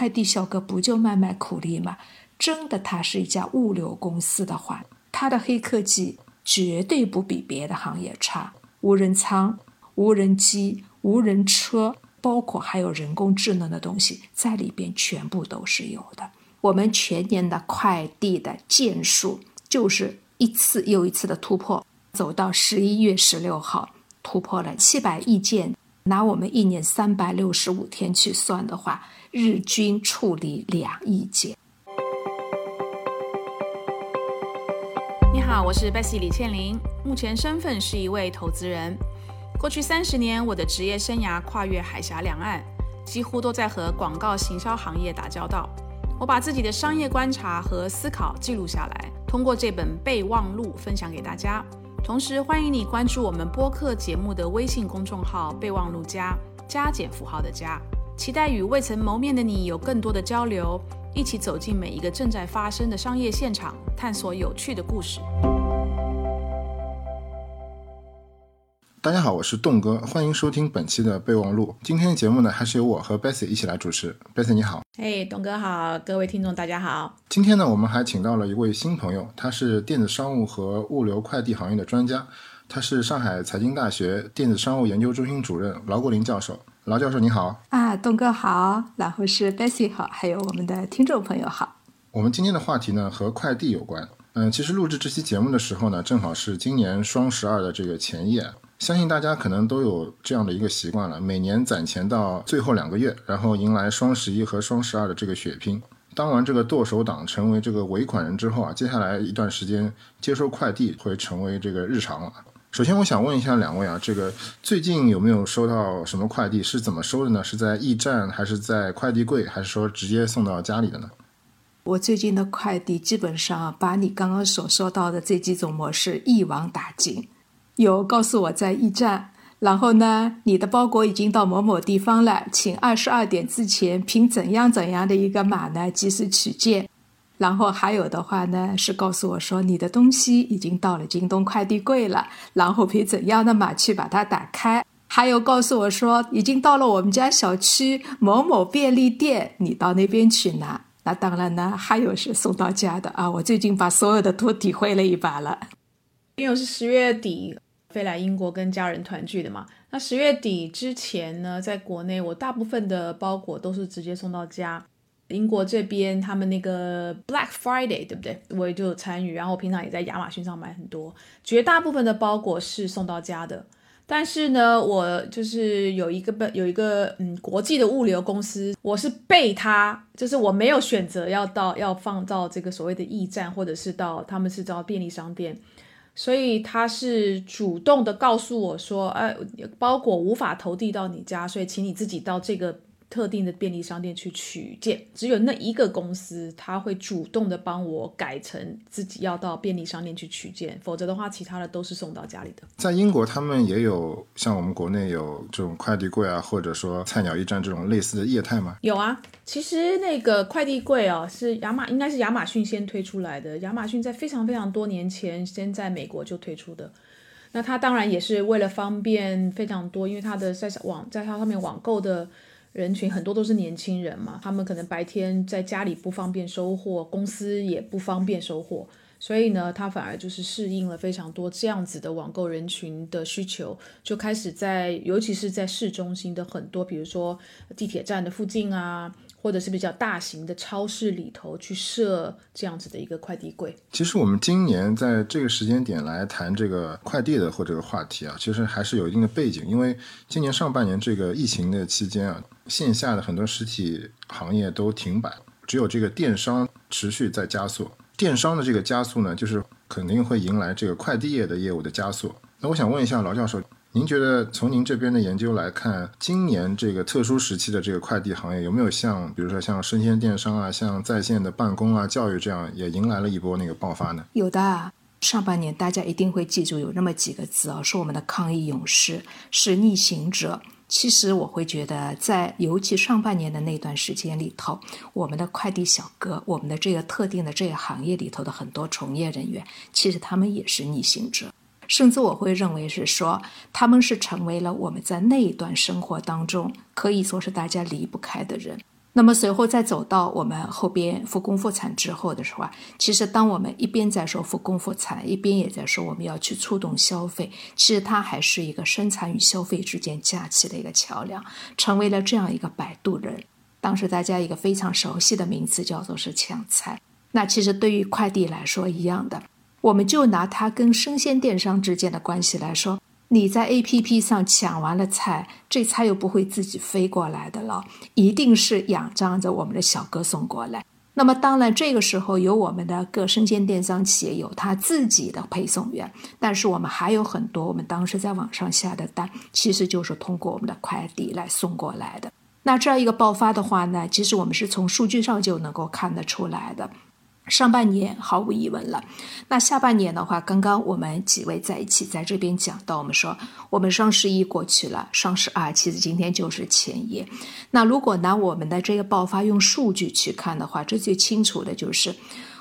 快递小哥不就卖卖苦力吗？真的，他是一家物流公司的话，他的黑科技绝对不比别的行业差。无人仓、无人机、无人车，包括还有人工智能的东西在里边，全部都是有的。我们全年的快递的件数就是一次又一次的突破，走到十一月十六号，突破了七百亿件。拿我们一年三百六十五天去算的话，日均处理两亿件。你好，我是 Bessy 李倩玲，目前身份是一位投资人。过去三十年，我的职业生涯跨越海峡两岸，几乎都在和广告行销行业打交道。我把自己的商业观察和思考记录下来，通过这本备忘录分享给大家。同时，欢迎你关注我们播客节目的微信公众号“备忘录加加减符号的加”，期待与未曾谋面的你有更多的交流，一起走进每一个正在发生的商业现场，探索有趣的故事。大家好，我是栋哥，欢迎收听本期的备忘录。今天的节目呢，还是由我和 Bessy 一起来主持。Bessy 你好，嘿，栋哥好，各位听众大家好。今天呢，我们还请到了一位新朋友，他是电子商务和物流快递行业的专家，他是上海财经大学电子商务研究中心主任劳国林教授。劳教授你好，啊，栋哥好，然后是 Bessy 好，还有我们的听众朋友好。我们今天的话题呢，和快递有关。嗯，其实录制这期节目的时候呢，正好是今年双十二的这个前夜。相信大家可能都有这样的一个习惯了，每年攒钱到最后两个月，然后迎来双十一和双十二的这个血拼。当完这个剁手党，成为这个尾款人之后啊，接下来一段时间接收快递会成为这个日常了。首先，我想问一下两位啊，这个最近有没有收到什么快递？是怎么收的呢？是在驿站，还是在快递柜，还是说直接送到家里的呢？我最近的快递基本上把你刚刚所说到的这几种模式一网打尽。有告诉我在驿站，然后呢，你的包裹已经到某某地方了，请二十二点之前凭怎样怎样的一个码呢及时取件。然后还有的话呢是告诉我说你的东西已经到了京东快递柜了，然后凭怎样的码去把它打开。还有告诉我说已经到了我们家小区某某便利店，你到那边去拿。那当然呢，还有是送到家的啊。我最近把所有的都体会了一把了，因为我是十月底。飞来英国跟家人团聚的嘛，那十月底之前呢，在国内我大部分的包裹都是直接送到家。英国这边他们那个 Black Friday 对不对？我也就参与，然后平常也在亚马逊上买很多，绝大部分的包裹是送到家的。但是呢，我就是有一个有一个嗯国际的物流公司，我是被他，就是我没有选择要到要放到这个所谓的驿站，或者是到他们是到便利商店。所以他是主动的告诉我说，哎，包裹无法投递到你家，所以请你自己到这个。特定的便利商店去取件，只有那一个公司他会主动的帮我改成自己要到便利商店去取件，否则的话，其他的都是送到家里的。在英国，他们也有像我们国内有这种快递柜啊，或者说菜鸟驿站这种类似的业态吗？有啊，其实那个快递柜啊，是亚马应该是亚马逊先推出来的。亚马逊在非常非常多年前先在美国就推出的，那它当然也是为了方便非常多，因为它的在网在它上面网购的。人群很多都是年轻人嘛，他们可能白天在家里不方便收货，公司也不方便收货，所以呢，他反而就是适应了非常多这样子的网购人群的需求，就开始在，尤其是在市中心的很多，比如说地铁站的附近啊。或者是比较大型的超市里头去设这样子的一个快递柜。其实我们今年在这个时间点来谈这个快递的或这个话题啊，其实还是有一定的背景，因为今年上半年这个疫情的期间啊，线下的很多实体行业都停摆，只有这个电商持续在加速。电商的这个加速呢，就是肯定会迎来这个快递业的业务的加速。那我想问一下劳教授。您觉得从您这边的研究来看，今年这个特殊时期的这个快递行业有没有像，比如说像生鲜电商啊，像在线的办公啊、教育这样，也迎来了一波那个爆发呢？有的，上半年大家一定会记住有那么几个字啊，是我们的抗疫勇士，是逆行者。其实我会觉得，在尤其上半年的那段时间里头，我们的快递小哥，我们的这个特定的这个行业里头的很多从业人员，其实他们也是逆行者。甚至我会认为是说，他们是成为了我们在那一段生活当中可以说是大家离不开的人。那么随后再走到我们后边复工复产之后的时候啊，其实当我们一边在说复工复产，一边也在说我们要去触动消费，其实它还是一个生产与消费之间架起的一个桥梁，成为了这样一个摆渡人。当时大家一个非常熟悉的名词叫做是抢菜。那其实对于快递来说一样的，我们就拿它跟生鲜电商之间的关系来说。你在 A P P 上抢完了菜，这菜又不会自己飞过来的了，一定是仰仗着我们的小哥送过来。那么当然，这个时候有我们的各生鲜电商企业有他自己的配送员，但是我们还有很多我们当时在网上下的单，其实就是通过我们的快递来送过来的。那这样一个爆发的话呢，其实我们是从数据上就能够看得出来的。上半年毫无疑问了，那下半年的话，刚刚我们几位在一起在这边讲到，我们说我们双十一过去了，双十二其实今天就是前夜。那如果拿我们的这个爆发用数据去看的话，这最清楚的就是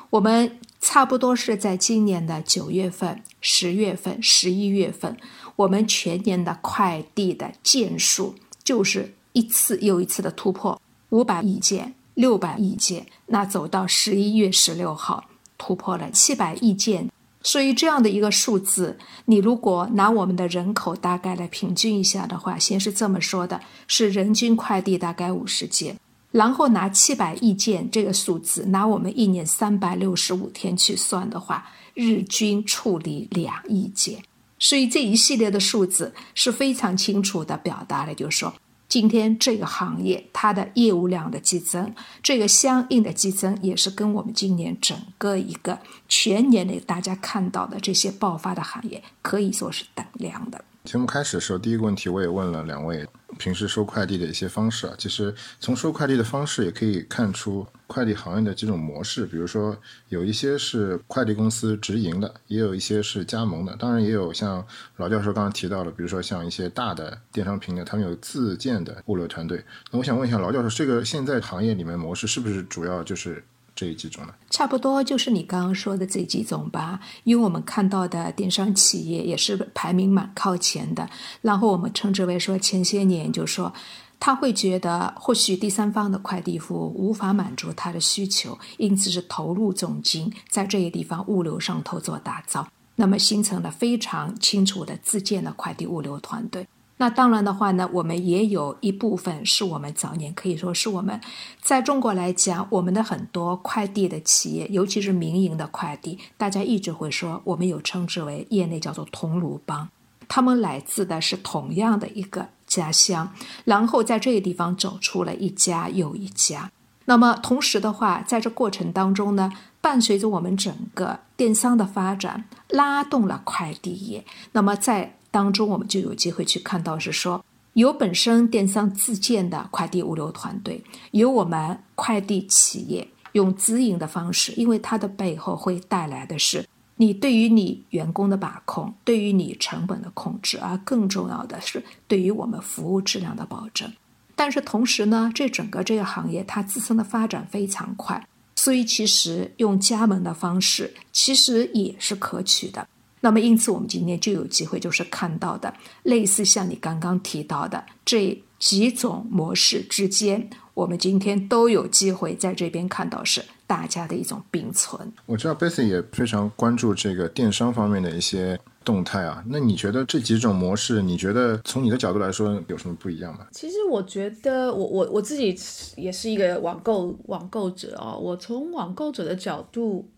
我们差不多是在今年的九月份、十月份、十一月份，我们全年的快递的件数就是一次又一次的突破五百亿件。六百亿件，那走到十一月十六号突破了七百亿件，所以这样的一个数字，你如果拿我们的人口大概来平均一下的话，先是这么说的，是人均快递大概五十件，然后拿七百亿件这个数字，拿我们一年三百六十五天去算的话，日均处理两亿件，所以这一系列的数字是非常清楚的表达了，就是说。今天这个行业它的业务量的激增，这个相应的激增也是跟我们今年整个一个全年的大家看到的这些爆发的行业可以说是等量的。节目开始的时候，第一个问题我也问了两位。平时收快递的一些方式啊，其实从收快递的方式也可以看出快递行业的几种模式。比如说，有一些是快递公司直营的，也有一些是加盟的。当然，也有像老教授刚刚提到了，比如说像一些大的电商平台，他们有自建的物流团队。那我想问一下老教授，这个现在行业里面模式是不是主要就是？这几种呢，差不多就是你刚刚说的这几种吧。因为我们看到的电商企业也是排名蛮靠前的。然后我们称之为说，前些年就说他会觉得或许第三方的快递服务无法满足他的需求，因此是投入重金在这些地方物流上头做打造，那么形成了非常清楚的自建的快递物流团队。那当然的话呢，我们也有一部分是我们早年可以说是我们在中国来讲，我们的很多快递的企业，尤其是民营的快递，大家一直会说，我们有称之为业内叫做同炉帮，他们来自的是同样的一个家乡，然后在这个地方走出了一家又一家。那么同时的话，在这过程当中呢，伴随着我们整个电商的发展，拉动了快递业。那么在当中，我们就有机会去看到，是说有本身电商自建的快递物流团队，有我们快递企业用直营的方式，因为它的背后会带来的是你对于你员工的把控，对于你成本的控制，而更重要的是对于我们服务质量的保证。但是同时呢，这整个这个行业它自身的发展非常快，所以其实用加盟的方式其实也是可取的。那么，因此我们今天就有机会，就是看到的类似像你刚刚提到的这几种模式之间，我们今天都有机会在这边看到是大家的一种并存。我知道 b e s s y 也非常关注这个电商方面的一些动态啊。那你觉得这几种模式，你觉得从你的角度来说有什么不一样吗？其实我觉得，我我我自己也是一个网购网购者啊。我从网购者的角度，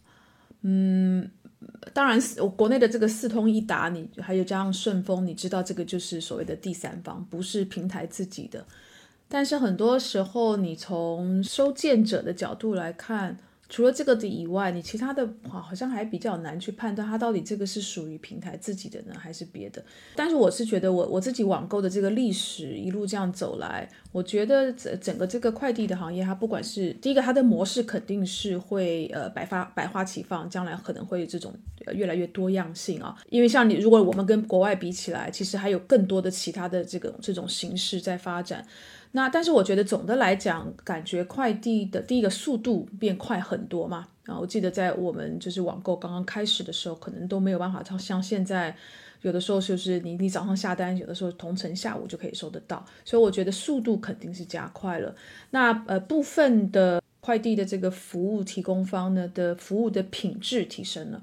嗯。当然，我国内的这个四通一达，你还有加上顺丰，你知道这个就是所谓的第三方，不是平台自己的。但是很多时候，你从收件者的角度来看。除了这个的以外，你其他的话好像还比较难去判断它到底这个是属于平台自己的呢，还是别的。但是我是觉得，我我自己网购的这个历史一路这样走来，我觉得整整个这个快递的行业，它不管是第一个，它的模式肯定是会呃百发百花齐放，将来可能会这种越来越多样性啊。因为像你，如果我们跟国外比起来，其实还有更多的其他的这个这种形式在发展。那但是我觉得总的来讲，感觉快递的第一个速度变快很多嘛。啊，我记得在我们就是网购刚刚开始的时候，可能都没有办法像像现在有的时候就是你你早上下单，有的时候同城下午就可以收得到，所以我觉得速度肯定是加快了。那呃部分的快递的这个服务提供方呢的服务的品质提升了。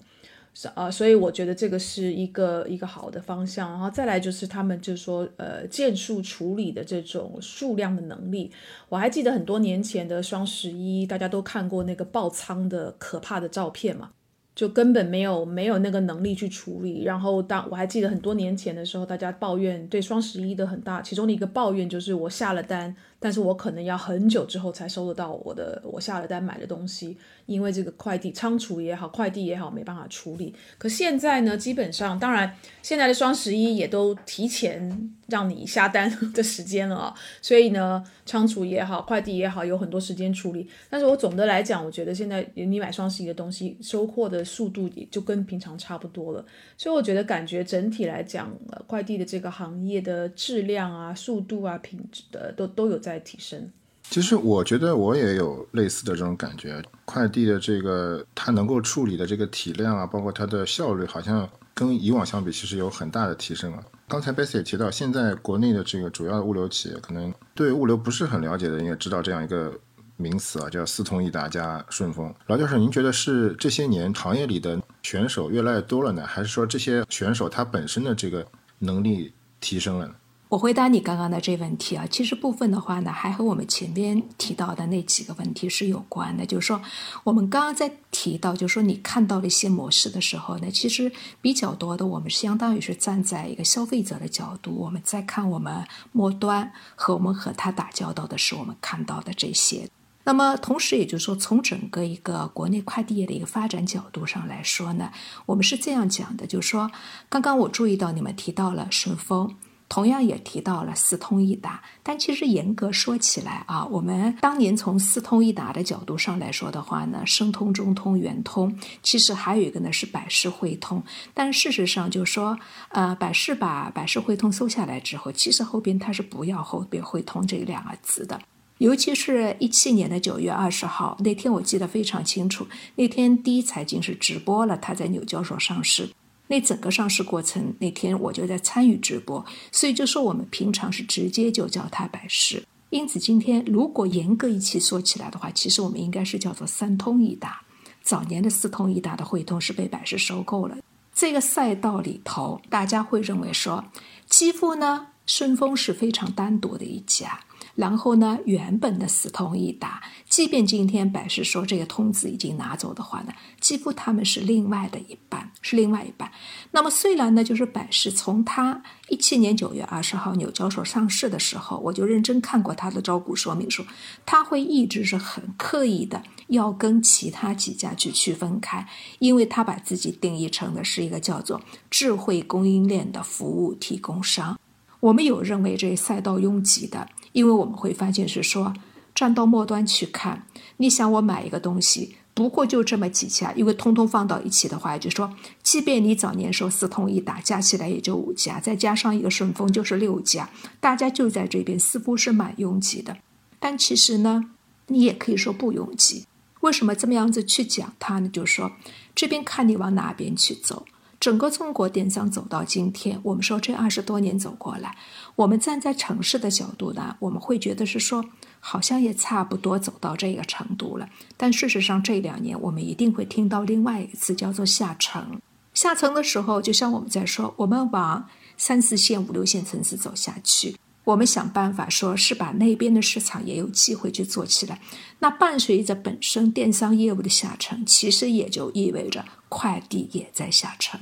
啊，所以我觉得这个是一个一个好的方向，然后再来就是他们就是说，呃，件数处理的这种数量的能力。我还记得很多年前的双十一，大家都看过那个爆仓的可怕的照片嘛，就根本没有没有那个能力去处理。然后当我还记得很多年前的时候，大家抱怨对双十一的很大，其中的一个抱怨就是我下了单，但是我可能要很久之后才收得到我的我下了单买的东西。因为这个快递仓储也好，快递也好，没办法处理。可现在呢，基本上，当然，现在的双十一也都提前让你下单的时间了啊，所以呢，仓储也好，快递也好，有很多时间处理。但是我总的来讲，我觉得现在你买双十一的东西，收货的速度也就跟平常差不多了。所以我觉得，感觉整体来讲，快递的这个行业的质量啊、速度啊、品质的都都有在提升。其实我觉得我也有类似的这种感觉，快递的这个它能够处理的这个体量啊，包括它的效率，好像跟以往相比，其实有很大的提升了。刚才 bess 也提到，现在国内的这个主要的物流企业，可能对物流不是很了解的，应该知道这样一个名词啊，叫四通一达加顺丰。劳教授，您觉得是这些年行业里的选手越来越多了呢，还是说这些选手他本身的这个能力提升了呢？我回答你刚刚的这问题啊，其实部分的话呢，还和我们前边提到的那几个问题是有关的。就是说，我们刚刚在提到，就是说你看到了一些模式的时候呢，其实比较多的，我们相当于是站在一个消费者的角度，我们在看我们末端和我们和他打交道的是我们看到的这些。那么同时，也就是说，从整个一个国内快递业的一个发展角度上来说呢，我们是这样讲的，就是说，刚刚我注意到你们提到了顺丰。同样也提到了四通一达，但其实严格说起来啊，我们当年从四通一达的角度上来说的话呢，申通、中通、圆通，其实还有一个呢是百世汇通。但事实上就说，呃，百世把百世汇通收下来之后，其实后边它是不要后边汇通这两个字的。尤其是一七年的九月二十号那天，我记得非常清楚，那天第一财经是直播了他在纽交所上市。那整个上市过程那天我就在参与直播，所以就说我们平常是直接就叫它百事。因此今天如果严格一起说起来的话，其实我们应该是叫做三通一达。早年的四通一达的汇通是被百事收购了。这个赛道里头，大家会认为说，几乎呢顺丰是非常单独的一家。然后呢，原本的四通一达，即便今天百事说这个通子已经拿走的话呢，几乎他们是另外的一半，是另外一半。那么虽然呢，就是百事从他一七年九月二十号纽交所上市的时候，我就认真看过他的招股说明书，他会一直是很刻意的要跟其他几家去区分开，因为他把自己定义成的是一个叫做智慧供应链的服务提供商。我们有认为这赛道拥挤的。因为我们会发现是说，站到末端去看，你想我买一个东西，不过就这么几家，因为通通放到一起的话，就说，即便你早年说四通一达加起来也就五家，再加上一个顺丰就是六家，大家就在这边似乎是蛮拥挤的。但其实呢，你也可以说不拥挤。为什么这么样子去讲它呢？就是说，这边看你往哪边去走。整个中国电商走到今天，我们说这二十多年走过来。我们站在城市的角度呢，我们会觉得是说，好像也差不多走到这个程度了。但事实上，这两年我们一定会听到另外一个词，叫做下沉。下沉的时候，就像我们在说，我们往三四线、五六线城市走下去。我们想办法说，是把那边的市场也有机会去做起来。那伴随着本身电商业务的下沉，其实也就意味着快递也在下沉。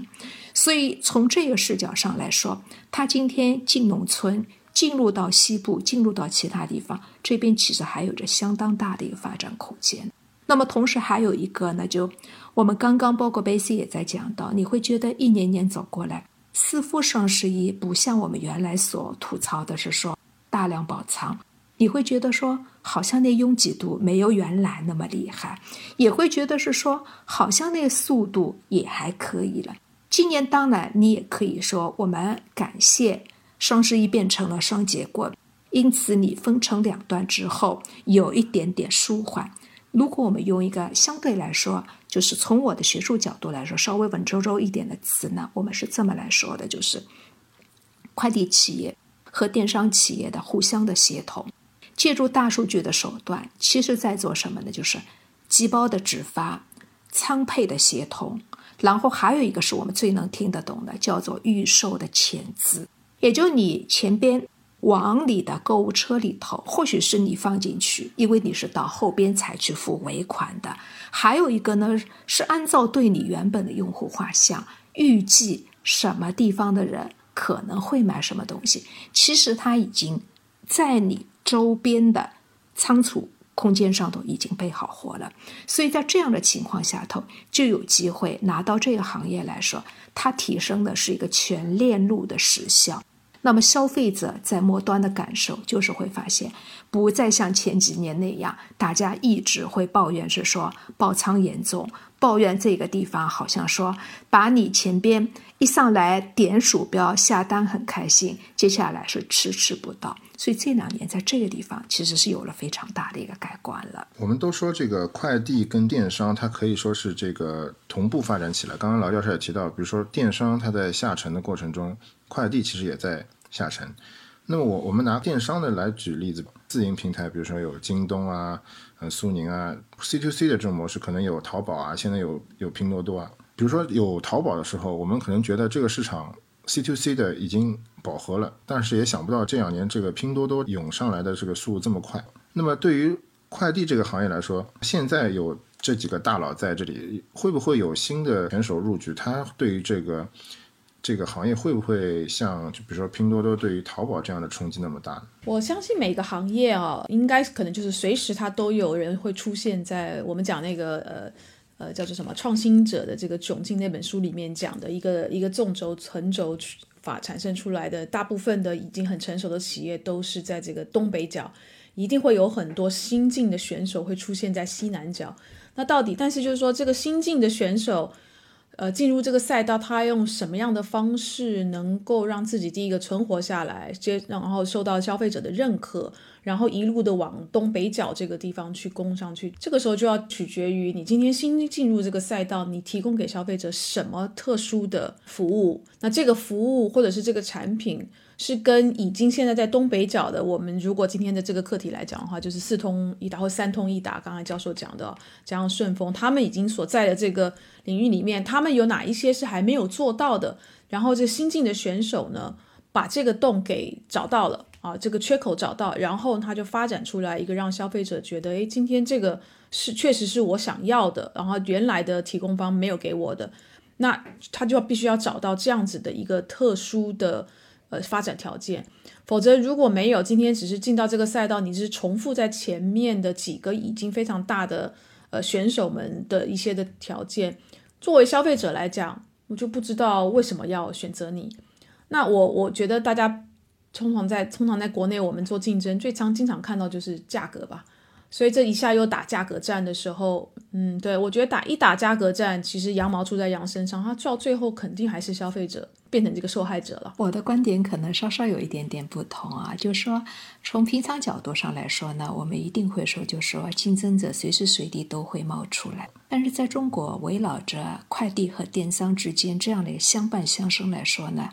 所以从这个视角上来说，他今天进农村，进入到西部，进入到其他地方，这边其实还有着相当大的一个发展空间。那么同时还有一个呢，就我们刚刚包括贝西也在讲到，你会觉得一年年走过来。似乎双十一不像我们原来所吐槽的是说大量爆仓，你会觉得说好像那拥挤度没有原来那么厉害，也会觉得是说好像那速度也还可以了。今年当然你也可以说我们感谢双十一变成了双节棍，因此你分成两段之后有一点点舒缓。如果我们用一个相对来说，就是从我的学术角度来说，稍微文绉绉一点的词呢，我们是这么来说的，就是快递企业和电商企业的互相的协同，借助大数据的手段，其实在做什么呢？就是寄包的直发、仓配的协同，然后还有一个是我们最能听得懂的，叫做预售的前资，也就你前边。往你的购物车里头，或许是你放进去，因为你是到后边才去付尾款的。还有一个呢，是按照对你原本的用户画像，预计什么地方的人可能会买什么东西。其实它已经在你周边的仓储空间上头已经备好货了。所以在这样的情况下头，就有机会拿到这个行业来说，它提升的是一个全链路的时效。那么消费者在末端的感受就是会发现，不再像前几年那样，大家一直会抱怨是说爆仓严重，抱怨这个地方好像说把你前边一上来点鼠标下单很开心，接下来是迟迟不到。所以这两年在这个地方其实是有了非常大的一个改观了。我们都说这个快递跟电商它可以说是这个同步发展起来。刚刚老教授也提到，比如说电商它在下沉的过程中，快递其实也在。下沉，那么我我们拿电商的来举例子，自营平台，比如说有京东啊、呃苏宁啊，C to C 的这种模式，可能有淘宝啊，现在有有拼多多啊。比如说有淘宝的时候，我们可能觉得这个市场 C to C 的已经饱和了，但是也想不到这两年这个拼多多涌上来的这个速度这么快。那么对于快递这个行业来说，现在有这几个大佬在这里，会不会有新的选手入局？他对于这个？这个行业会不会像就比如说拼多多对于淘宝这样的冲击那么大呢？我相信每个行业啊，应该可能就是随时它都有人会出现在我们讲那个呃呃叫做什么创新者的这个窘境那本书里面讲的一个一个纵轴横轴法产生出来的，大部分的已经很成熟的企业都是在这个东北角，一定会有很多新进的选手会出现在西南角。那到底，但是就是说这个新进的选手。呃，进入这个赛道，他用什么样的方式能够让自己第一个存活下来，接然后受到消费者的认可，然后一路的往东北角这个地方去攻上去？这个时候就要取决于你今天新进入这个赛道，你提供给消费者什么特殊的服务？那这个服务或者是这个产品。是跟已经现在在东北角的我们，如果今天的这个课题来讲的话，就是四通一达或三通一达，刚才教授讲的，加上顺丰，他们已经所在的这个领域里面，他们有哪一些是还没有做到的？然后这新进的选手呢，把这个洞给找到了啊，这个缺口找到，然后他就发展出来一个让消费者觉得，诶，今天这个是确实是我想要的，然后原来的提供方没有给我的，那他就要必须要找到这样子的一个特殊的。呃，发展条件，否则如果没有今天只是进到这个赛道，你是重复在前面的几个已经非常大的呃选手们的一些的条件，作为消费者来讲，我就不知道为什么要选择你。那我我觉得大家通常在通常在国内我们做竞争，最常经常看到就是价格吧。所以这一下又打价格战的时候，嗯，对我觉得打一打价格战，其实羊毛出在羊身上，它到最后肯定还是消费者变成这个受害者了。我的观点可能稍稍有一点点不同啊，就是说从平常角度上来说呢，我们一定会说，就是说竞争者随时随地都会冒出来。但是在中国围绕着快递和电商之间这样的相伴相生来说呢，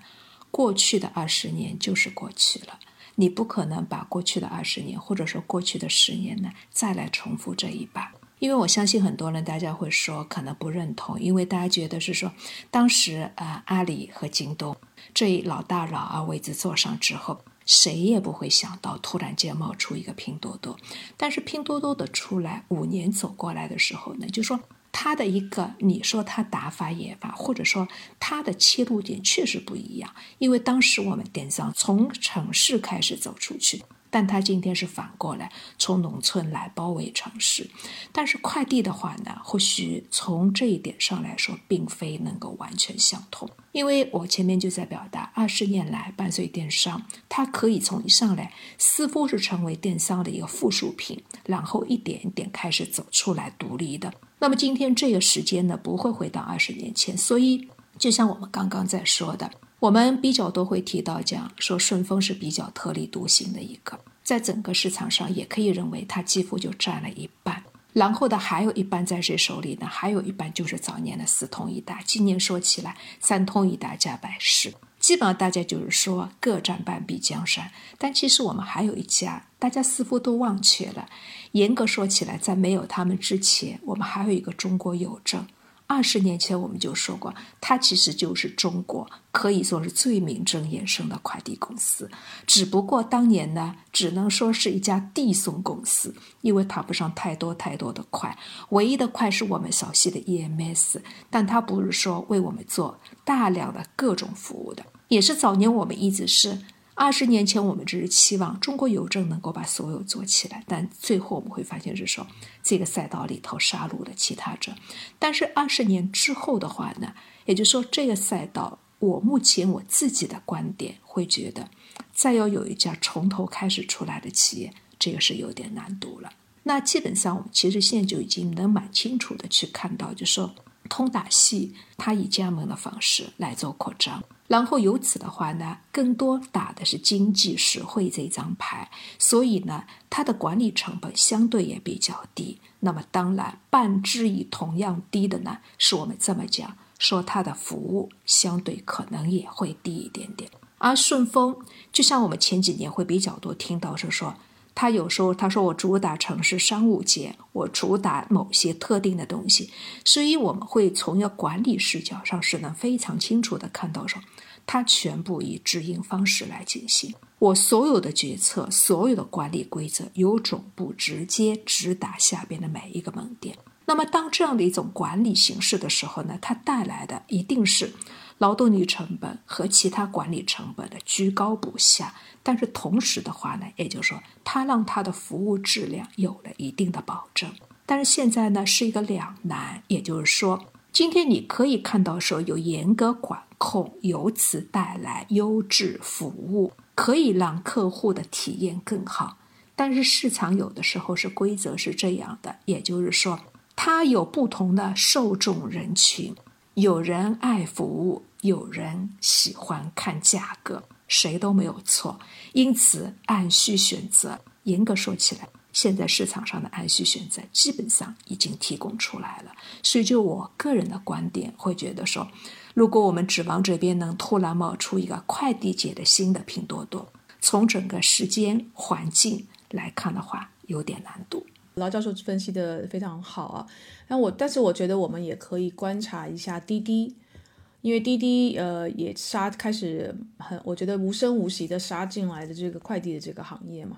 过去的二十年就是过去了。你不可能把过去的二十年，或者说过去的十年呢，再来重复这一把，因为我相信很多人，大家会说可能不认同，因为大家觉得是说，当时啊，阿里和京东这一老大老二位置坐上之后，谁也不会想到突然间冒出一个拼多多，但是拼多多的出来，五年走过来的时候呢，就说。他的一个，你说他打法也罢，或者说他的切入点确实不一样，因为当时我们电商从城市开始走出去。但他今天是反过来，从农村来包围城市。但是快递的话呢，或许从这一点上来说，并非能够完全相同。因为我前面就在表达，二十年来伴随电商，它可以从一上来似乎是成为电商的一个附属品，然后一点一点开始走出来独立的。那么今天这个时间呢，不会回到二十年前。所以就像我们刚刚在说的。我们比较多会提到讲说顺丰是比较特立独行的一个，在整个市场上也可以认为它几乎就占了一半。然后的，还有一半在谁手里呢？还有一半就是早年的四通一达。今年说起来，三通一达加百事，基本上大家就是说各占半壁江山。但其实我们还有一家，大家似乎都忘却了。严格说起来，在没有他们之前，我们还有一个中国邮政。二十年前我们就说过，它其实就是中国可以说是最名正言顺的快递公司。只不过当年呢，只能说是一家递送公司，因为谈不上太多太多的快。唯一的快是我们熟悉的 EMS，但它不是说为我们做大量的各种服务的，也是早年我们一直是。二十年前，我们只是期望中国邮政能够把所有做起来，但最后我们会发现是说，这个赛道里头杀戮了其他者。但是二十年之后的话呢，也就是说，这个赛道，我目前我自己的观点会觉得，再要有一家从头开始出来的企业，这个是有点难度了。那基本上，我们其实现在就已经能蛮清楚的去看到，就是说通达系它以加盟的方式来做扩张。然后由此的话呢，更多打的是经济实惠这张牌，所以呢，它的管理成本相对也比较低。那么当然，半之以同样低的呢，是我们这么讲，说它的服务相对可能也会低一点点。而顺丰，就像我们前几年会比较多听到是说。他有时候他说我主打城市商务街，我主打某些特定的东西，所以我们会从一个管理视角上是能非常清楚的看到说，它全部以直营方式来进行。我所有的决策，所有的管理规则由总部直接直达下边的每一个门店。那么当这样的一种管理形式的时候呢，它带来的一定是劳动力成本和其他管理成本的居高不下。但是同时的话呢，也就是说，它让它的服务质量有了一定的保证。但是现在呢，是一个两难，也就是说，今天你可以看到说有严格管控，由此带来优质服务，可以让客户的体验更好。但是市场有的时候是规则是这样的，也就是说，它有不同的受众人群，有人爱服务，有人喜欢看价格。谁都没有错，因此按需选择，严格说起来，现在市场上的按需选择基本上已经提供出来了。所以，就我个人的观点，会觉得说，如果我们指望这边能突然冒出一个快递界的新的拼多多，从整个时间环境来看的话，有点难度。劳教授分析的非常好啊，那我但是我觉得我们也可以观察一下滴滴。因为滴滴呃也杀开始很，我觉得无声无息的杀进来的这个快递的这个行业嘛，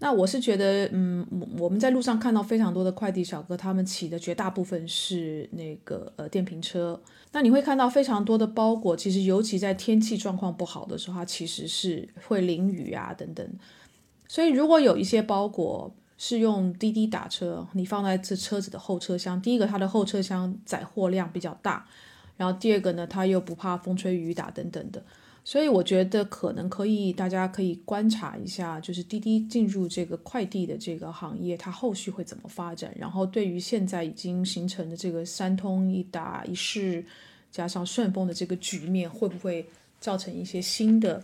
那我是觉得嗯，我们在路上看到非常多的快递小哥，他们骑的绝大部分是那个呃电瓶车，那你会看到非常多的包裹，其实尤其在天气状况不好的时候，它其实是会淋雨啊等等，所以如果有一些包裹是用滴滴打车，你放在这车子的后车厢，第一个它的后车厢载货量比较大。然后第二个呢，它又不怕风吹雨打等等的，所以我觉得可能可以，大家可以观察一下，就是滴滴进入这个快递的这个行业，它后续会怎么发展。然后对于现在已经形成的这个三通一达一市加上顺丰的这个局面，会不会造成一些新的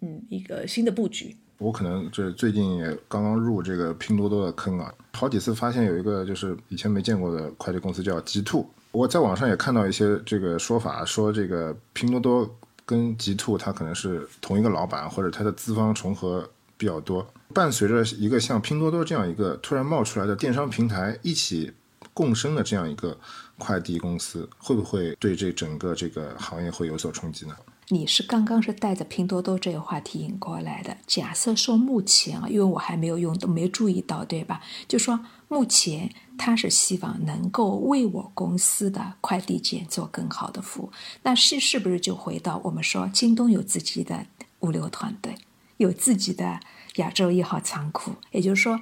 嗯一个新的布局？我可能这最近也刚刚入这个拼多多的坑啊，好几次发现有一个就是以前没见过的快递公司叫极兔。我在网上也看到一些这个说法，说这个拼多多跟极兔它可能是同一个老板，或者它的资方重合比较多。伴随着一个像拼多多这样一个突然冒出来的电商平台一起共生的这样一个快递公司，会不会对这整个这个行业会有所冲击呢？你是刚刚是带着拼多多这个话题引过来的。假设说目前啊，因为我还没有用，都没注意到，对吧？就说目前他是希望能够为我公司的快递件做更好的服务。那是是不是就回到我们说，京东有自己的物流团队，有自己的亚洲一号仓库？也就是说，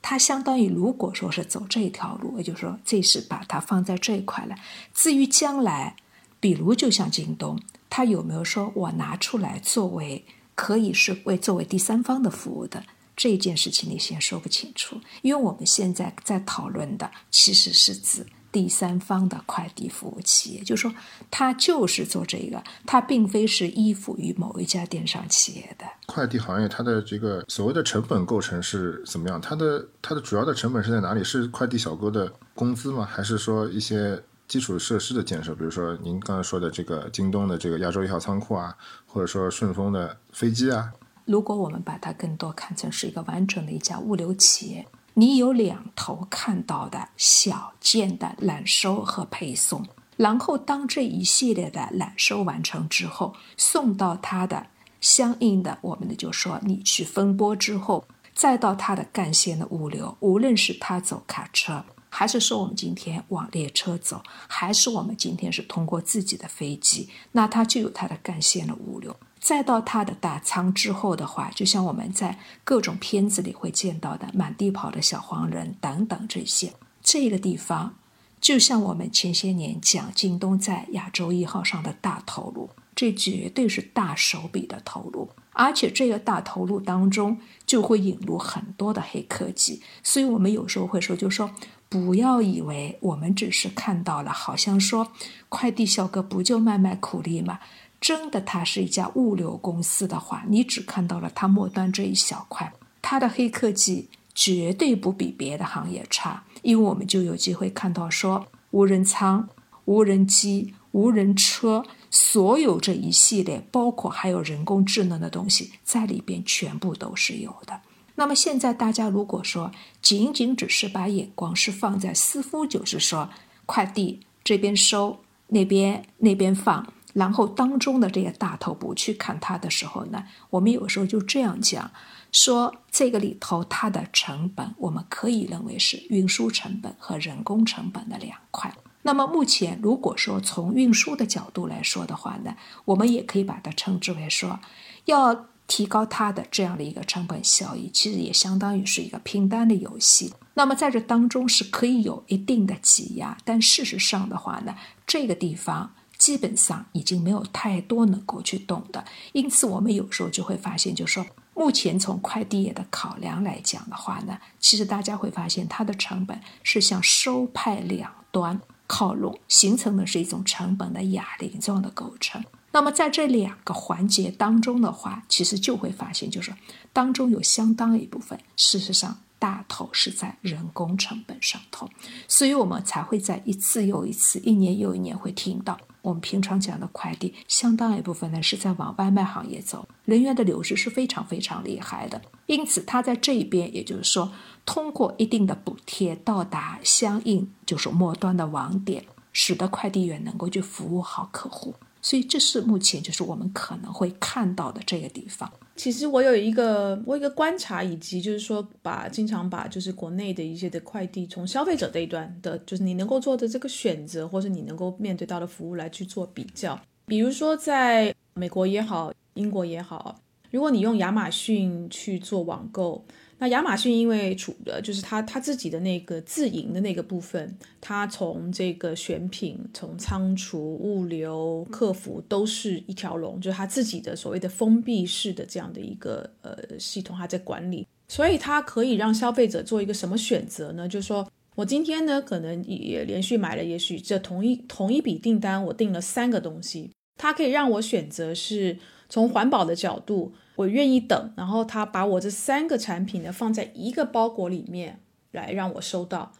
它相当于如果说是走这一条路，也就是说，这是把它放在这一块了。至于将来，比如就像京东。他有没有说我拿出来作为可以是为作为第三方的服务的这件事情？你先说不清楚，因为我们现在在讨论的其实是指第三方的快递服务企业，就是说他就是做这个，他并非是依附于某一家电商企业的。快递行业它的这个所谓的成本构成是怎么样？它的它的主要的成本是在哪里？是快递小哥的工资吗？还是说一些基础设施的建设？比如说您刚才说的这个京东的这个亚洲一号仓库啊，或者说顺丰的飞机啊？如果我们把它更多看成是一个完整的一家物流企业，你有两头看到的小件的揽收和配送，然后当这一系列的揽收完成之后，送到它的相应的，我们的就说你去分拨之后，再到它的干线的物流，无论是它走卡车，还是说我们今天往列车走，还是我们今天是通过自己的飞机，那它就有它的干线的物流。再到它的大仓之后的话，就像我们在各种片子里会见到的满地跑的小黄人等等这些，这个地方就像我们前些年讲京东在亚洲一号上的大投入，这绝对是大手笔的投入，而且这个大投入当中就会引入很多的黑科技，所以我们有时候会说，就说不要以为我们只是看到了，好像说快递小哥不就卖卖苦力吗？真的，它是一家物流公司的话，你只看到了它末端这一小块，它的黑科技绝对不比别的行业差。因为我们就有机会看到说，无人仓、无人机、无人车，所有这一系列，包括还有人工智能的东西在里边，全部都是有的。那么现在大家如果说仅仅只是把眼光是放在似乎就是说快递这边收，那边那边放。然后当中的这些大头不去看它的时候呢，我们有时候就这样讲，说这个里头它的成本，我们可以认为是运输成本和人工成本的两块。那么目前如果说从运输的角度来说的话呢，我们也可以把它称之为说，要提高它的这样的一个成本效益，其实也相当于是一个拼单的游戏。那么在这当中是可以有一定的挤压，但事实上的话呢，这个地方。基本上已经没有太多能够去动的，因此我们有时候就会发现，就是说，目前从快递业的考量来讲的话呢，其实大家会发现它的成本是向收派两端靠拢，形成的是一种成本的哑铃状的构成。那么在这两个环节当中的话，其实就会发现，就是当中有相当一部分，事实上。大头是在人工成本上头，所以我们才会在一次又一次、一年又一年会听到我们平常讲的快递，相当一部分呢是在往外卖行业走，人员的流失是非常非常厉害的。因此，他在这一边，也就是说，通过一定的补贴到达相应就是末端的网点，使得快递员能够去服务好客户。所以，这是目前就是我们可能会看到的这个地方。其实我有一个我一个观察，以及就是说把经常把就是国内的一些的快递从消费者这一端的，就是你能够做的这个选择，或者你能够面对到的服务来去做比较。比如说在美国也好，英国也好，如果你用亚马逊去做网购。那亚马逊因为处的就是它它自己的那个自营的那个部分，它从这个选品、从仓储、物流、客服都是一条龙，就是它自己的所谓的封闭式的这样的一个呃系统，他在管理，所以它可以让消费者做一个什么选择呢？就是说我今天呢可能也连续买了，也许这同一同一笔订单我订了三个东西，它可以让我选择是从环保的角度。我愿意等，然后他把我这三个产品呢放在一个包裹里面来让我收到。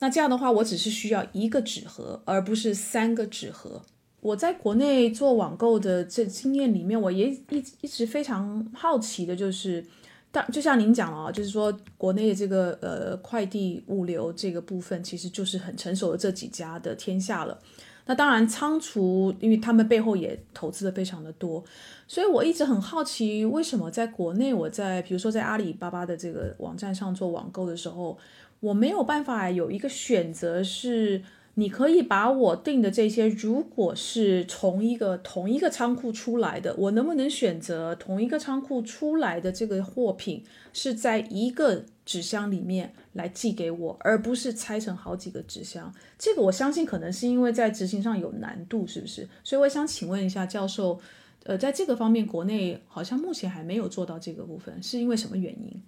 那这样的话，我只是需要一个纸盒，而不是三个纸盒。我在国内做网购的这经验里面，我也一一直非常好奇的就是，但就像您讲了啊，就是说国内的这个呃快递物流这个部分，其实就是很成熟的这几家的天下了。那当然，仓储，因为他们背后也投资的非常的多，所以我一直很好奇，为什么在国内，我在比如说在阿里巴巴的这个网站上做网购的时候，我没有办法有一个选择是。你可以把我订的这些，如果是从一个同一个仓库出来的，我能不能选择同一个仓库出来的这个货品是在一个纸箱里面来寄给我，而不是拆成好几个纸箱？这个我相信可能是因为在执行上有难度，是不是？所以我想请问一下教授，呃，在这个方面，国内好像目前还没有做到这个部分，是因为什么原因？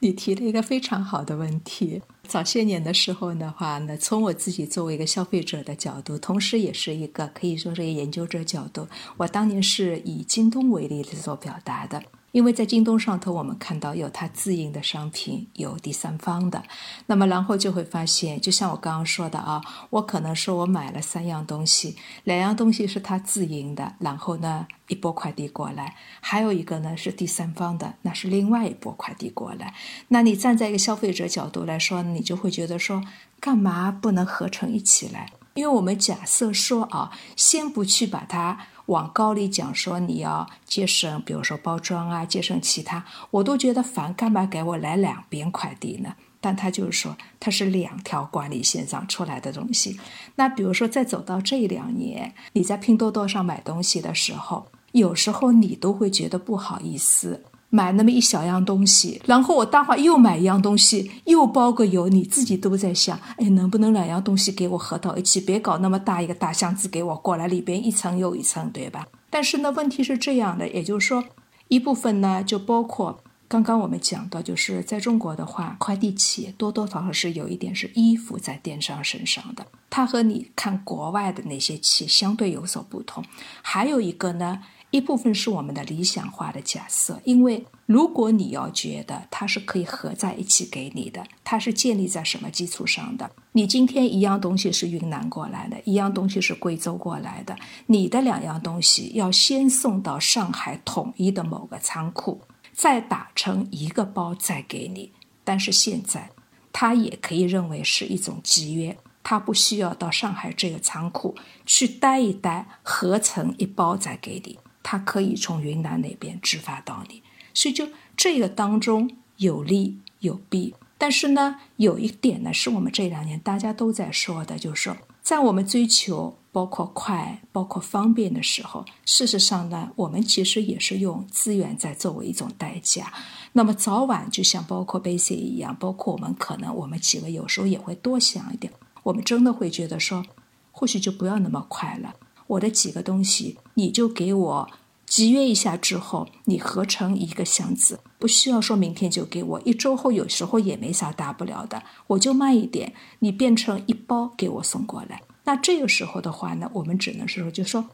你提了一个非常好的问题。早些年的时候的话呢，从我自己作为一个消费者的角度，同时也是一个可以说是一个研究者角度，我当年是以京东为例的做表达的。因为在京东上头，我们看到有它自营的商品，有第三方的，那么然后就会发现，就像我刚刚说的啊，我可能说我买了三样东西，两样东西是他自营的，然后呢一波快递过来，还有一个呢是第三方的，那是另外一波快递过来。那你站在一个消费者角度来说，你就会觉得说，干嘛不能合成一起来？因为我们假设说啊，先不去把它。往高里讲说你要节省，比如说包装啊，节省其他，我都觉得烦，干嘛给我来两边快递呢？但他就是说，它是两条管理线上出来的东西。那比如说再走到这两年，你在拼多多上买东西的时候，有时候你都会觉得不好意思。买那么一小样东西，然后我待会儿又买一样东西，又包个邮，你自己都在想，哎，能不能两样东西给我合到一起？别搞那么大一个大箱子给我过来，里边一层又一层，对吧？但是呢，问题是这样的，也就是说，一部分呢，就包括刚刚我们讲到，就是在中国的话，快递企业多多少少是有一点是依附在电商身上的，它和你看国外的那些企业相对有所不同。还有一个呢。一部分是我们的理想化的假设，因为如果你要觉得它是可以合在一起给你的，它是建立在什么基础上的？你今天一样东西是云南过来的，一样东西是贵州过来的，你的两样东西要先送到上海统一的某个仓库，再打成一个包再给你。但是现在，它也可以认为是一种集约，它不需要到上海这个仓库去待一待，合成一包再给你。它可以从云南那边直发到你，所以就这个当中有利有弊。但是呢，有一点呢，是我们这两年大家都在说的，就是说，在我们追求包括快、包括方便的时候，事实上呢，我们其实也是用资源在作为一种代价。那么早晚就像包括 Basic 一样，包括我们可能我们几个有时候也会多想一点，我们真的会觉得说，或许就不要那么快了。我的几个东西，你就给我集约一下之后，你合成一个箱子，不需要说明天就给我，一周后有时候也没啥大不了的，我就慢一点，你变成一包给我送过来。那这个时候的话呢，我们只能是说，就说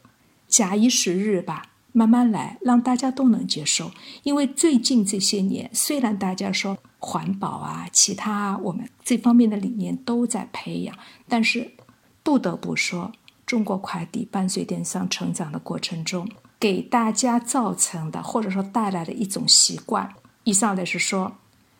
假以时日吧，慢慢来，让大家都能接受。因为最近这些年，虽然大家说环保啊、其他我们这方面的理念都在培养，但是不得不说。中国快递伴随电商成长的过程中，给大家造成的或者说带来的一种习惯，以上的是说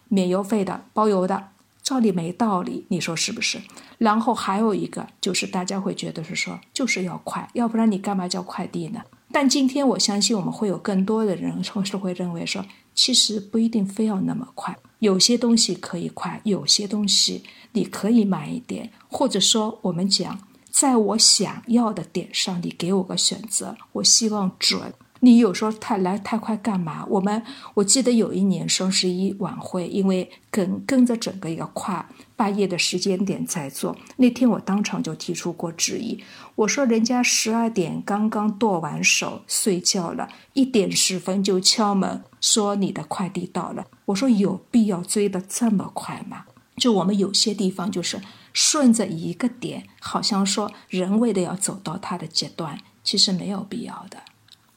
免邮费的、包邮的，照理没道理，你说是不是？然后还有一个就是大家会觉得是说就是要快，要不然你干嘛叫快递呢？但今天我相信我们会有更多的人或是会认为说，其实不一定非要那么快，有些东西可以快，有些东西你可以慢一点，或者说我们讲。在我想要的点上，你给我个选择，我希望准。你有时候太来太快干嘛？我们我记得有一年双十一晚会，因为跟跟着整个一个跨半夜的时间点在做，那天我当场就提出过质疑。我说人家十二点刚刚剁完手睡觉了，一点十分就敲门说你的快递到了。我说有必要追得这么快吗？就我们有些地方就是。顺着一个点，好像说人为的要走到它的极端，其实没有必要的。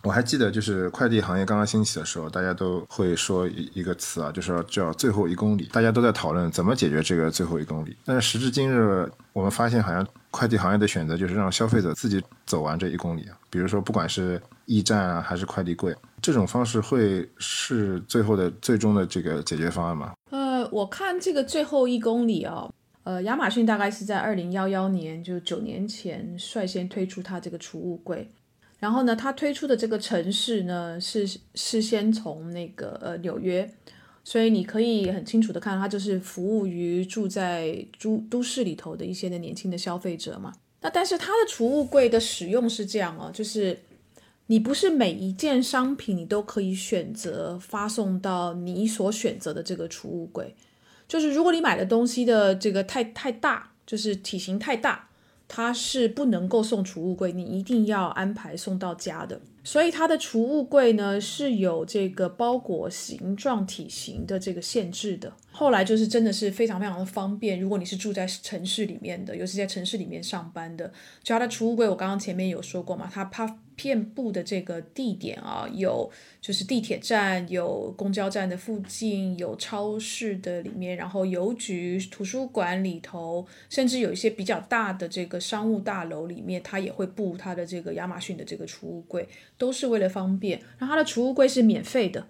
我还记得，就是快递行业刚刚兴起的时候，大家都会说一一个词啊，就是叫最后一公里。大家都在讨论怎么解决这个最后一公里。但是时至今日，我们发现好像快递行业的选择就是让消费者自己走完这一公里啊。比如说，不管是驿站啊，还是快递柜，这种方式会是最后的最终的这个解决方案吗？呃，我看这个最后一公里啊。呃，亚马逊大概是在二零幺幺年，就九年前率先推出它这个储物柜。然后呢，它推出的这个城市呢，是是先从那个呃纽约，所以你可以很清楚的看到，它就是服务于住在都都市里头的一些的年轻的消费者嘛。那但是它的储物柜的使用是这样哦，就是你不是每一件商品你都可以选择发送到你所选择的这个储物柜。就是如果你买的东西的这个太太大，就是体型太大，它是不能够送储物柜，你一定要安排送到家的。所以它的储物柜呢是有这个包裹形状、体型的这个限制的。后来就是真的是非常非常的方便。如果你是住在城市里面的，尤其在城市里面上班的，就它的储物柜，我刚刚前面有说过嘛，它它遍布的这个地点啊，有就是地铁站，有公交站的附近，有超市的里面，然后邮局、图书馆里头，甚至有一些比较大的这个商务大楼里面，它也会布它的这个亚马逊的这个储物柜，都是为了方便。然后它的储物柜是免费的，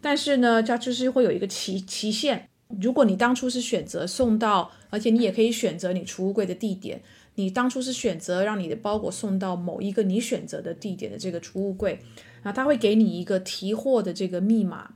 但是呢，它就是会有一个期期限。如果你当初是选择送到，而且你也可以选择你储物柜的地点，你当初是选择让你的包裹送到某一个你选择的地点的这个储物柜，然后他会给你一个提货的这个密码，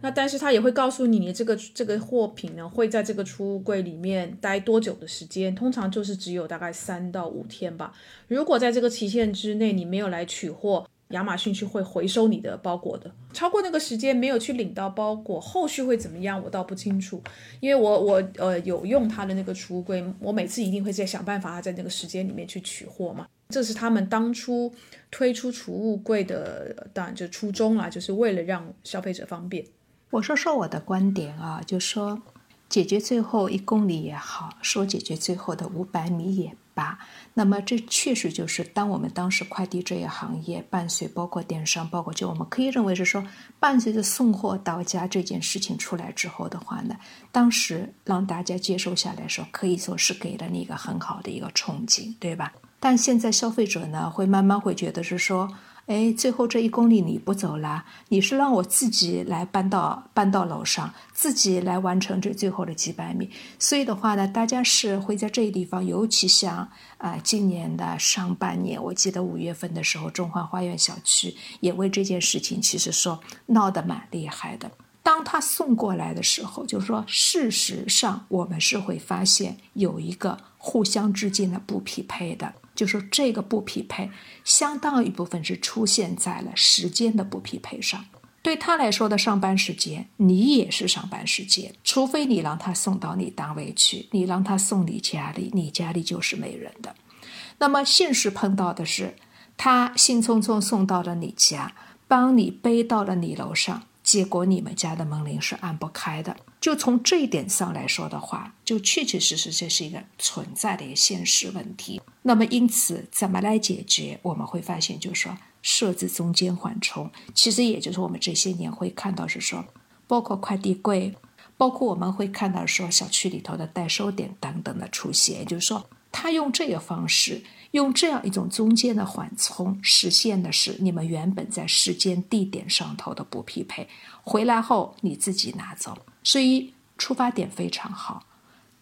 那但是他也会告诉你，你这个这个货品呢会在这个储物柜里面待多久的时间，通常就是只有大概三到五天吧。如果在这个期限之内你没有来取货，亚马逊是会回收你的包裹的，超过那个时间没有去领到包裹，后续会怎么样？我倒不清楚，因为我我呃有用他的那个储物柜，我每次一定会在想办法在那个时间里面去取货嘛。这是他们当初推出储物柜的，当然就初衷啦，就是为了让消费者方便。我说说我的观点啊，就说解决最后一公里也好，说解决最后的五百米也。吧那么这确实就是当我们当时快递这一行业伴随包括电商，包括就我们可以认为是说伴随着送货到家这件事情出来之后的话呢，当时让大家接受下来说，可以说是给了你一个很好的一个憧憬，对吧？但现在消费者呢会慢慢会觉得是说。哎，最后这一公里你不走了，你是让我自己来搬到搬到楼上，自己来完成这最后的几百米。所以的话呢，大家是会在这个地方，尤其像啊，今年的上半年，我记得五月份的时候，中华花园小区也为这件事情其实说闹得蛮厉害的。当他送过来的时候，就是说，事实上我们是会发现有一个互相之间的不匹配的。就说这个不匹配，相当一部分是出现在了时间的不匹配上。对他来说的上班时间，你也是上班时间，除非你让他送到你单位去，你让他送你家里，你家里就是没人的。那么现实碰到的是，他兴冲冲送到了你家，帮你背到了你楼上，结果你们家的门铃是按不开的。就从这一点上来说的话，就确确实实这是一个存在的一个现实问题。那么因此怎么来解决？我们会发现，就是说设置中间缓冲，其实也就是我们这些年会看到是说，包括快递柜，包括我们会看到说小区里头的代收点等等的出现，也就是说他用这个方式。用这样一种中间的缓冲，实现的是你们原本在时间地点上头的不匹配。回来后你自己拿走，所以出发点非常好。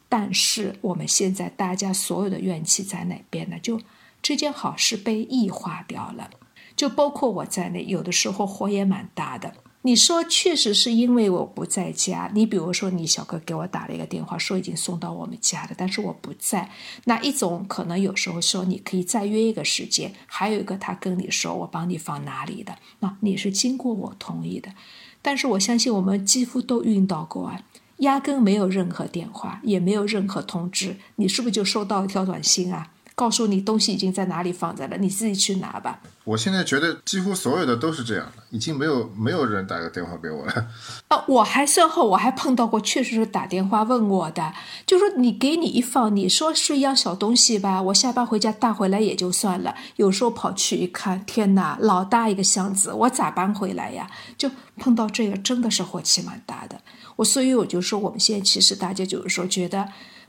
但是我们现在大家所有的怨气在哪边呢？就这件好事被异化掉了，就包括我在内，有的时候火也蛮大的。你说确实是因为我不在家。你比如说，你小哥给我打了一个电话，说已经送到我们家了，但是我不在。那一种可能有时候说你可以再约一个时间，还有一个他跟你说我帮你放哪里的，那你是经过我同意的。但是我相信我们几乎都遇到过啊，压根没有任何电话，也没有任何通知，你是不是就收到一条短信啊？告诉你东西已经在哪里放在了，你自己去拿吧。我现在觉得几乎所有的都是这样的，已经没有没有人打个电话给我了。啊，我还身后我还碰到过，确实是打电话问我的，就说你给你一放，你说是一样小东西吧，我下班回家带回来也就算了，有时候跑去一看，天哪，老大一个箱子，我咋搬回来呀？就碰到这个真的是火气蛮大的。我所以我就说，我们现在其实大家就是说觉得。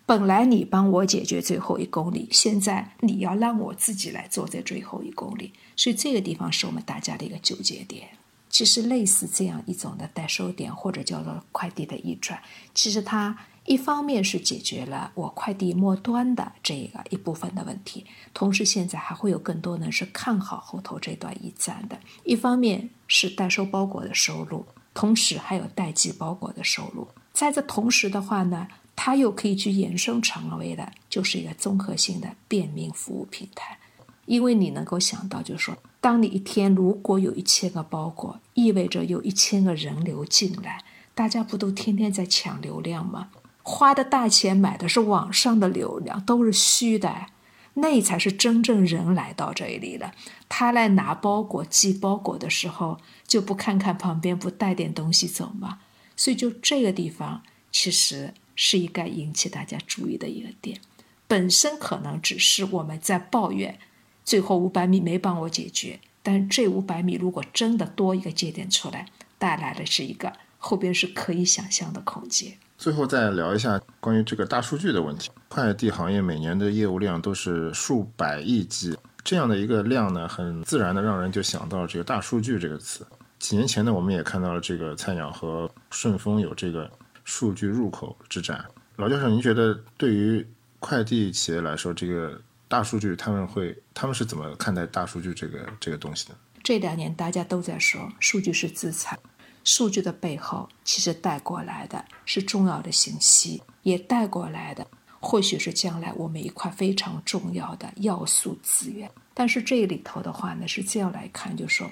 本来你帮我解决最后一公里，现在你要让我自己来做这最后一公里，所以这个地方是我们大家的一个纠结点。其实类似这样一种的代收点或者叫做快递的移转，其实它一方面是解决了我快递末端的这个一部分的问题，同时现在还会有更多人是看好后头这段驿站的。一方面是代收包裹的收入，同时还有代寄包裹的收入。在这同时的话呢。它又可以去延伸成为的，就是一个综合性的便民服务平台，因为你能够想到，就是说，当你一天如果有一千个包裹，意味着有一千个人流进来，大家不都天天在抢流量吗？花的大钱买的是网上的流量，都是虚的，那才是真正人来到这里了。他来拿包裹、寄包裹的时候，就不看看旁边，不带点东西走吗？所以就这个地方。其实是应该引起大家注意的一个点。本身可能只是我们在抱怨，最后五百米没帮我解决。但这五百米如果真的多一个节点出来，带来的是一个后边是可以想象的空间。最后再聊一下关于这个大数据的问题。快递行业每年的业务量都是数百亿计，这样的一个量呢，很自然的让人就想到这个大数据这个词。几年前呢，我们也看到了这个菜鸟和顺丰有这个数据入口之战。老教授，您觉得对于快递企业来说，这个大数据他们会他们是怎么看待大数据这个这个东西的？这两年大家都在说，数据是资产，数据的背后其实带过来的是重要的信息，也带过来的或许是将来我们一块非常重要的要素资源。但是这里头的话呢，是这样来看，就是说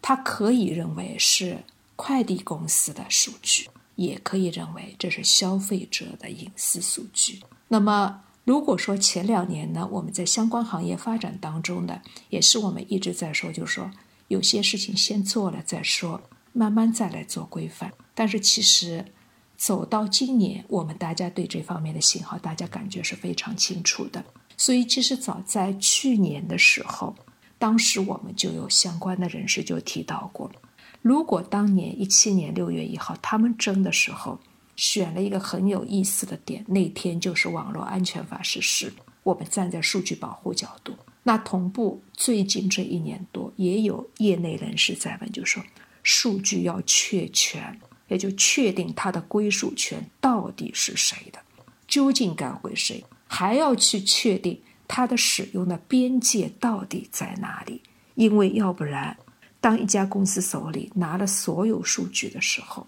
它可以认为是快递公司的数据，也可以认为这是消费者的隐私数据。那么，如果说前两年呢，我们在相关行业发展当中呢，也是我们一直在说，就是说有些事情先做了再说，慢慢再来做规范。但是其实走到今年，我们大家对这方面的信号，大家感觉是非常清楚的。所以其实早在去年的时候，当时我们就有相关的人士就提到过，如果当年一七年六月一号他们争的时候。选了一个很有意思的点，那天就是网络安全法实施。我们站在数据保护角度，那同步最近这一年多，也有业内人士在问，就说数据要确权，也就确定它的归属权到底是谁的，究竟该归谁，还要去确定它的使用的边界到底在哪里。因为要不然，当一家公司手里拿了所有数据的时候，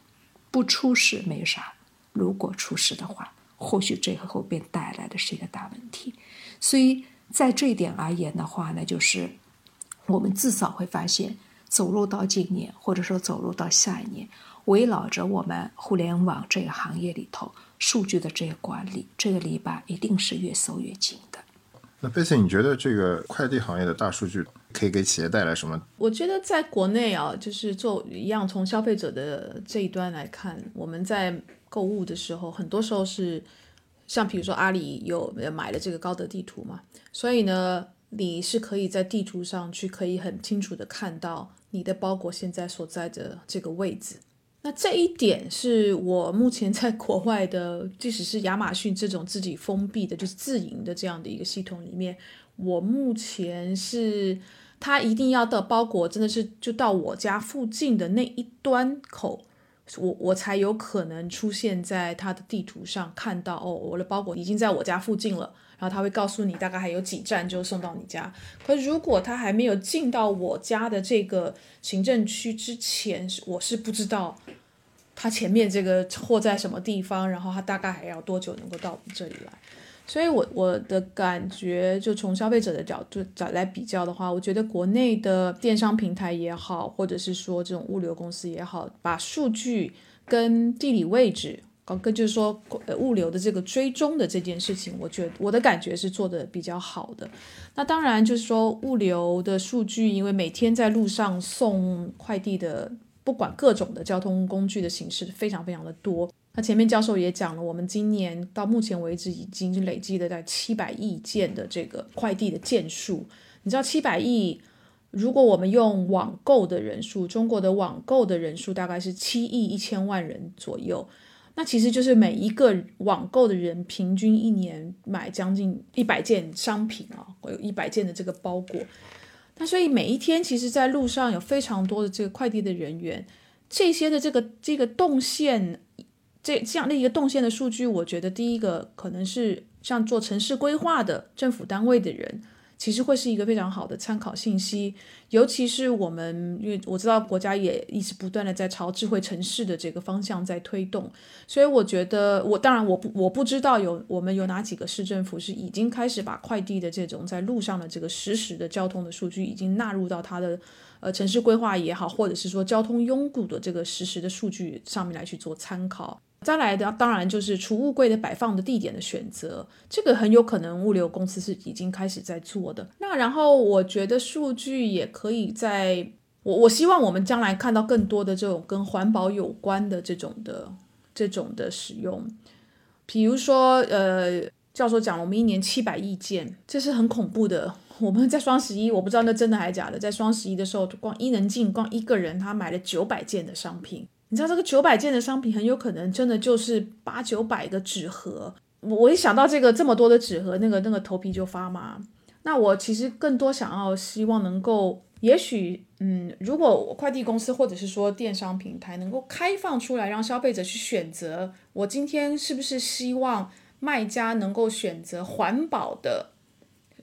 不出事没啥。如果出事的话，或许这后边带来的是一个大问题。所以在这一点而言的话呢，就是我们至少会发现，走入到今年，或者说走入到下一年，围绕着我们互联网这个行业里头数据的这个管理，这个篱笆一定是越收越紧。那贝斯，你觉得这个快递行业的大数据可以给企业带来什么？我觉得在国内啊，就是做一样，从消费者的这一端来看，我们在。购物的时候，很多时候是像比如说阿里有买了这个高德地图嘛，所以呢，你是可以在地图上去可以很清楚的看到你的包裹现在所在的这个位置。那这一点是我目前在国外的，即使是亚马逊这种自己封闭的，就是自营的这样的一个系统里面，我目前是它一定要的包裹真的是就到我家附近的那一端口。我我才有可能出现在他的地图上，看到哦，我的包裹已经在我家附近了，然后他会告诉你大概还有几站就送到你家。可如果他还没有进到我家的这个行政区之前，我是不知道他前面这个货在什么地方，然后他大概还要多久能够到我们这里来。所以，我我的感觉，就从消费者的角度找来比较的话，我觉得国内的电商平台也好，或者是说这种物流公司也好，把数据跟地理位置，跟就是说呃物流的这个追踪的这件事情，我觉得我的感觉是做的比较好的。那当然就是说物流的数据，因为每天在路上送快递的，不管各种的交通工具的形式，非常非常的多。那前面教授也讲了，我们今年到目前为止已经累积的在七百亿件的这个快递的件数。你知道七百亿，如果我们用网购的人数，中国的网购的人数大概是七亿一千万人左右，那其实就是每一个网购的人平均一年买将近一百件商品啊，会有一百件的这个包裹。那所以每一天其实在路上有非常多的这个快递的人员，这些的这个这个动线。这这样的一个动线的数据，我觉得第一个可能是像做城市规划的政府单位的人，其实会是一个非常好的参考信息。尤其是我们，因为我知道国家也一直不断的在朝智慧城市的这个方向在推动，所以我觉得，我当然我不我不知道有我们有哪几个市政府是已经开始把快递的这种在路上的这个实时的交通的数据已经纳入到它的呃城市规划也好，或者是说交通拥堵的这个实时的数据上面来去做参考。再来的当然就是储物柜的摆放的地点的选择，这个很有可能物流公司是已经开始在做的。那然后我觉得数据也可以在，我我希望我们将来看到更多的这种跟环保有关的这种的。这种的使用。比如说，呃，教授讲，我们一年七百亿件，这是很恐怖的。我们在双十一，我不知道那真的还是假的。在双十一的时候，光伊能静光一个人他买了九百件的商品，你知道这个九百件的商品很有可能真的就是八九百个纸盒。我一想到这个这么多的纸盒，那个那个头皮就发麻。那我其实更多想要希望能够，也许嗯，如果快递公司或者是说电商平台能够开放出来，让消费者去选择，我今天是不是希望卖家能够选择环保的？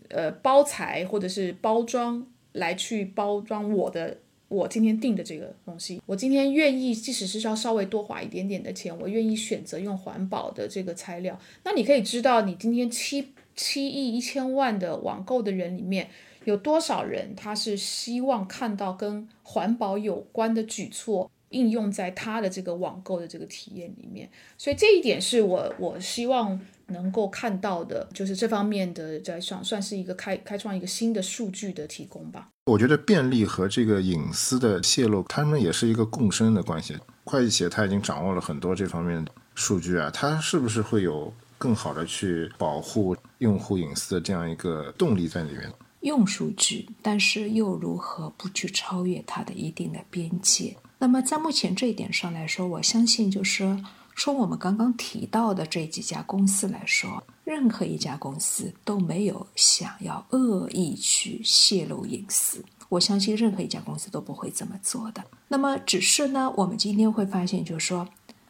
呃，包材或者是包装来去包装我的，我今天订的这个东西，我今天愿意，即使是要稍微多花一点点的钱，我愿意选择用环保的这个材料。那你可以知道，你今天七七亿一千万的网购的人里面，有多少人他是希望看到跟环保有关的举措。应用在他的这个网购的这个体验里面，所以这一点是我我希望能够看到的，就是这方面的在算算是一个开开创一个新的数据的提供吧。我觉得便利和这个隐私的泄露，他们也是一个共生的关系。会计企业它已经掌握了很多这方面的数据啊，它是不是会有更好的去保护用户隐私的这样一个动力在里面？用数据，但是又如何不去超越它的一定的边界？那么在目前这一点上来说，我相信就是从我们刚刚提到的这几家公司来说，任何一家公司都没有想要恶意去泄露隐私。我相信任何一家公司都不会这么做的。那么只是呢，我们今天会发现，就是说，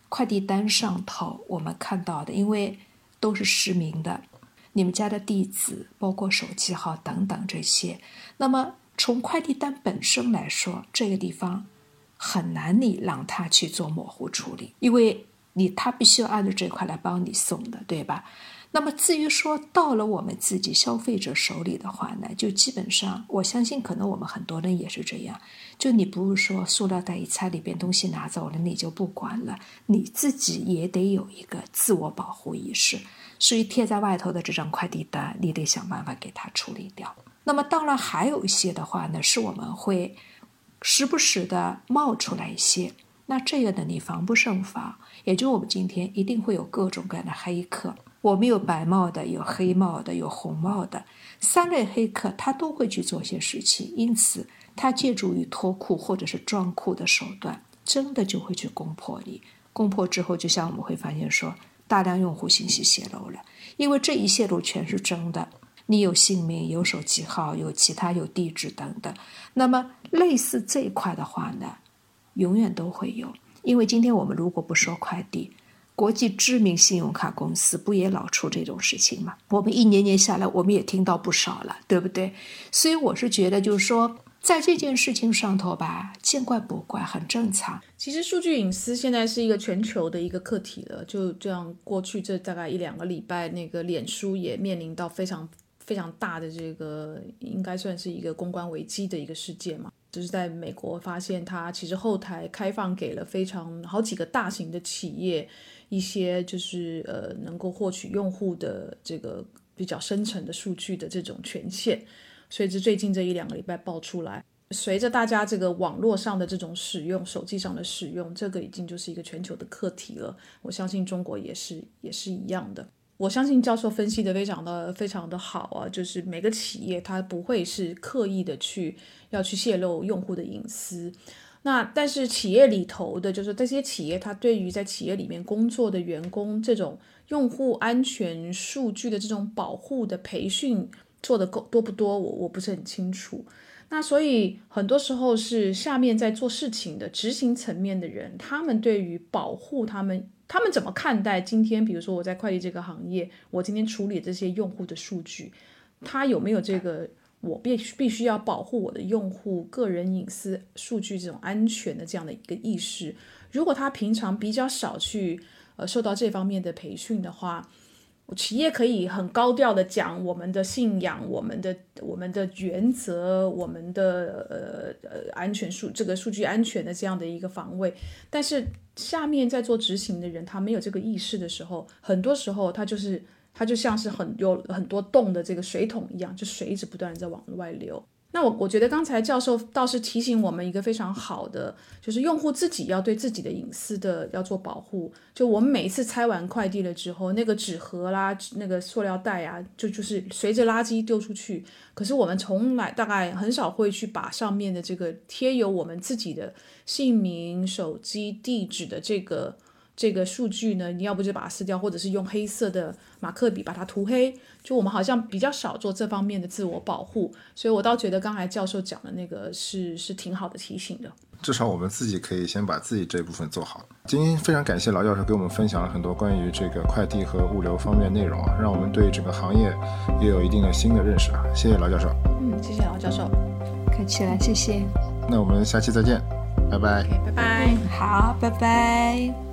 快递单上头我们看到的，因为都是实名的，你们家的地址、包括手机号等等这些。那么从快递单本身来说，这个地方。很难，你让他去做模糊处理，因为你他必须要按照这块来帮你送的，对吧？那么至于说到了我们自己消费者手里的话呢，就基本上我相信，可能我们很多人也是这样，就你不是说塑料袋一拆里边东西拿走了，你就不管了，你自己也得有一个自我保护意识，所以贴在外头的这张快递单，你得想办法给它处理掉。那么当然还有一些的话呢，是我们会。时不时的冒出来一些，那这个呢，你防不胜防。也就我们今天一定会有各种各样的黑客，我们有白帽的，有黑帽的，有红帽的，三类黑客他都会去做些事情。因此，他借助于脱库或者是装库的手段，真的就会去攻破你。攻破之后，就像我们会发现说，大量用户信息泄露了，因为这一泄露全是真的。你有姓名、有手机号、有其他、有地址等等，那么类似这一块的话呢，永远都会有。因为今天我们如果不说快递，国际知名信用卡公司不也老出这种事情吗？我们一年年下来，我们也听到不少了，对不对？所以我是觉得，就是说，在这件事情上头吧，见怪不怪，很正常。其实数据隐私现在是一个全球的一个课题了。就这样，过去这大概一两个礼拜，那个脸书也面临到非常。非常大的这个应该算是一个公关危机的一个事件嘛，就是在美国发现它其实后台开放给了非常好几个大型的企业一些就是呃能够获取用户的这个比较深层的数据的这种权限，随着最近这一两个礼拜爆出来，随着大家这个网络上的这种使用，手机上的使用，这个已经就是一个全球的课题了。我相信中国也是也是一样的。我相信教授分析的非常的非常的好啊，就是每个企业它不会是刻意的去要去泄露用户的隐私，那但是企业里头的，就是这些企业它对于在企业里面工作的员工这种用户安全数据的这种保护的培训做的够多不多，我我不是很清楚。那所以很多时候是下面在做事情的执行层面的人，他们对于保护他们。他们怎么看待今天？比如说我在快递这个行业，我今天处理这些用户的数据，他有没有这个我必须必须要保护我的用户个人隐私数据这种安全的这样的一个意识？如果他平常比较少去呃受到这方面的培训的话。企业可以很高调的讲我们的信仰、我们的我们的原则、我们的呃呃安全数这个数据安全的这样的一个防卫，但是下面在做执行的人，他没有这个意识的时候，很多时候他就是他就像是很有很多洞的这个水桶一样，就水一直不断的在往外流。那我我觉得刚才教授倒是提醒我们一个非常好的，就是用户自己要对自己的隐私的要做保护。就我们每一次拆完快递了之后，那个纸盒啦、那个塑料袋啊，就就是随着垃圾丢出去。可是我们从来大概很少会去把上面的这个贴有我们自己的姓名、手机、地址的这个。这个数据呢，你要不就把它撕掉，或者是用黑色的马克笔把它涂黑。就我们好像比较少做这方面的自我保护，所以我倒觉得刚才教授讲的那个是是挺好的提醒的。至少我们自己可以先把自己这部分做好。今天非常感谢劳教授给我们分享了很多关于这个快递和物流方面内容啊，让我们对这个行业也有一定的新的认识啊。谢谢劳教授。嗯，谢谢老教授。客气了，谢谢。那我们下期再见，拜拜。拜拜。好，拜拜。